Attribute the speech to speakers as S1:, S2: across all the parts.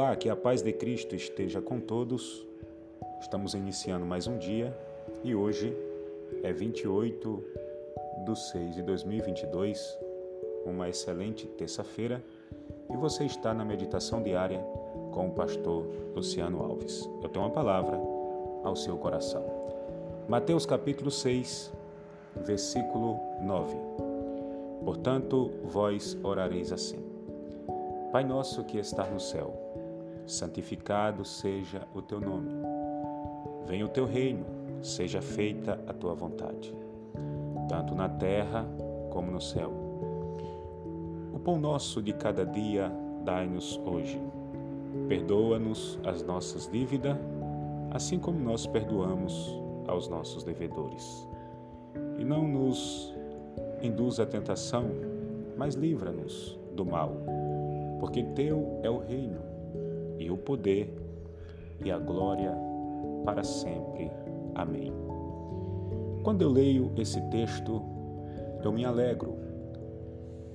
S1: Olá, que a paz de Cristo esteja com todos. Estamos iniciando mais um dia e hoje é 28 de 6 de 2022, uma excelente terça-feira, e você está na meditação diária com o pastor Luciano Alves. Eu tenho uma palavra ao seu coração. Mateus capítulo 6, versículo 9. Portanto, vós orareis assim: Pai nosso que está no céu, santificado seja o teu nome. Venha o teu reino, seja feita a tua vontade, tanto na terra como no céu. O pão nosso de cada dia dai-nos hoje. Perdoa-nos as nossas dívidas, assim como nós perdoamos aos nossos devedores. E não nos induz à tentação, mas livra-nos do mal, porque teu é o reino e o poder e a glória para sempre. Amém. Quando eu leio esse texto, eu me alegro,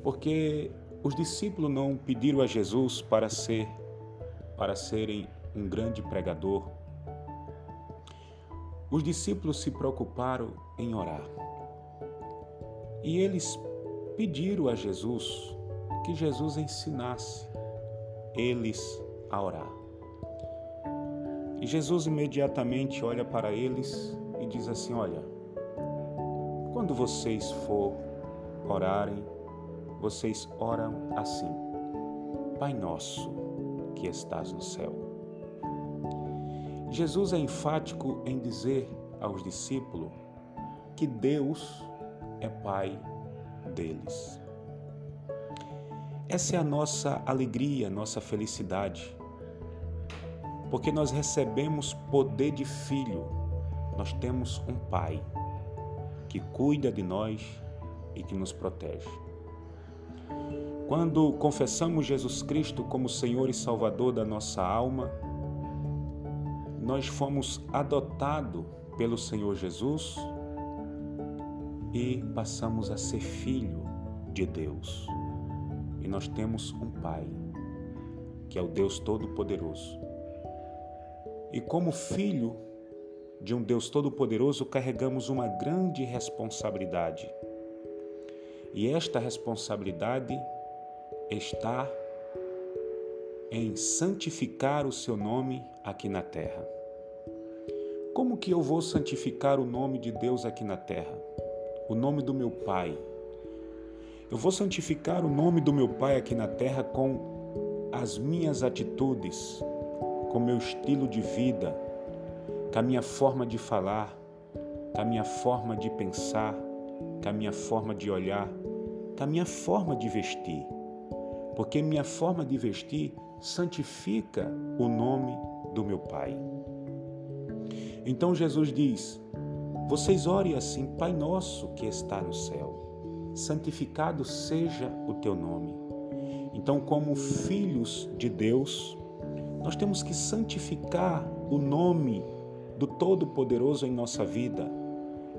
S1: porque os discípulos não pediram a Jesus para ser para serem um grande pregador. Os discípulos se preocuparam em orar. E eles pediram a Jesus que Jesus ensinasse eles a orar. E Jesus imediatamente olha para eles e diz assim: Olha, quando vocês for orarem, vocês oram assim: Pai nosso que estás no céu. Jesus é enfático em dizer aos discípulos que Deus é Pai deles. Essa é a nossa alegria, nossa felicidade, porque nós recebemos poder de filho, nós temos um Pai que cuida de nós e que nos protege. Quando confessamos Jesus Cristo como Senhor e Salvador da nossa alma, nós fomos adotados pelo Senhor Jesus e passamos a ser filho de Deus e nós temos um Pai, que é o Deus Todo-Poderoso. E como filho de um Deus Todo-Poderoso, carregamos uma grande responsabilidade. E esta responsabilidade está em santificar o seu nome aqui na terra. Como que eu vou santificar o nome de Deus aqui na terra? O nome do meu Pai, eu vou santificar o nome do meu Pai aqui na terra com as minhas atitudes, com meu estilo de vida, com a minha forma de falar, com a minha forma de pensar, com a minha forma de olhar, com a minha forma de vestir. Porque minha forma de vestir santifica o nome do meu Pai. Então Jesus diz: Vocês orem assim, Pai nosso que está no céu santificado seja o teu nome. Então, como filhos de Deus, nós temos que santificar o nome do Todo-Poderoso em nossa vida,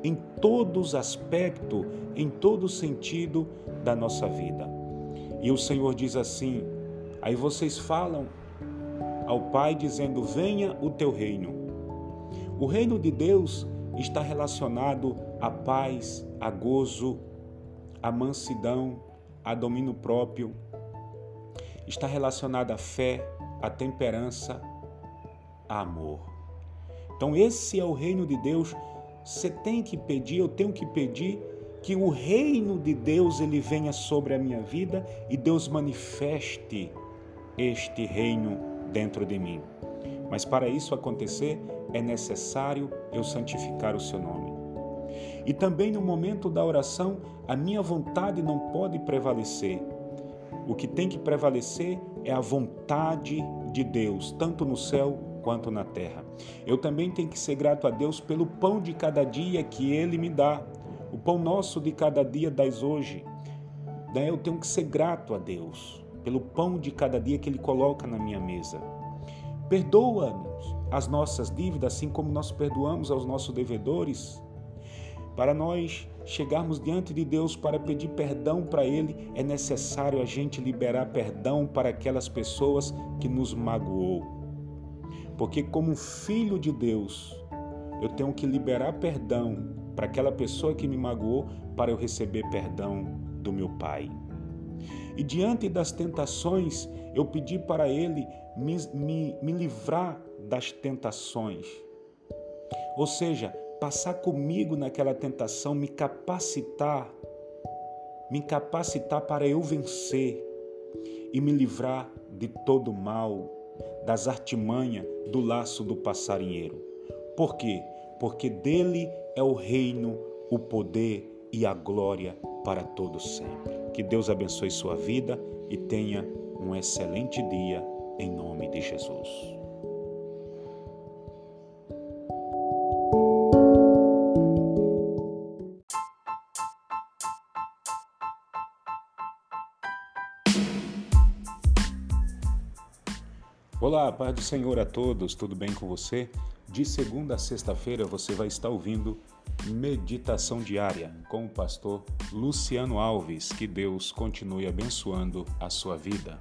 S1: em todos os aspectos, em todo sentido da nossa vida. E o Senhor diz assim: aí vocês falam ao Pai dizendo: Venha o teu reino. O reino de Deus está relacionado à paz, a gozo, a mansidão, a domínio próprio, está relacionada à fé, à temperança, a amor. Então, esse é o reino de Deus. Você tem que pedir, eu tenho que pedir que o reino de Deus ele venha sobre a minha vida e Deus manifeste este reino dentro de mim. Mas para isso acontecer, é necessário eu santificar o seu nome. E também no momento da oração, a minha vontade não pode prevalecer. O que tem que prevalecer é a vontade de Deus, tanto no céu quanto na terra. Eu também tenho que ser grato a Deus pelo pão de cada dia que Ele me dá. O pão nosso de cada dia dás hoje. Eu tenho que ser grato a Deus pelo pão de cada dia que Ele coloca na minha mesa. Perdoa-nos as nossas dívidas, assim como nós perdoamos aos nossos devedores. Para nós chegarmos diante de Deus para pedir perdão para Ele, é necessário a gente liberar perdão para aquelas pessoas que nos magoou. Porque como filho de Deus, eu tenho que liberar perdão para aquela pessoa que me magoou para eu receber perdão do meu Pai. E diante das tentações, eu pedi para Ele me, me, me livrar das tentações. Ou seja, passar comigo naquela tentação, me capacitar, me capacitar para eu vencer e me livrar de todo mal, das artimanhas do laço do passarinheiro. Por quê? Porque dele é o reino, o poder e a glória para todos sempre. Que Deus abençoe sua vida e tenha um excelente dia em nome de Jesus. Olá, paz do Senhor a todos, tudo bem com você? De segunda a sexta-feira você vai estar ouvindo Meditação Diária com o pastor Luciano Alves. Que Deus continue abençoando a sua vida.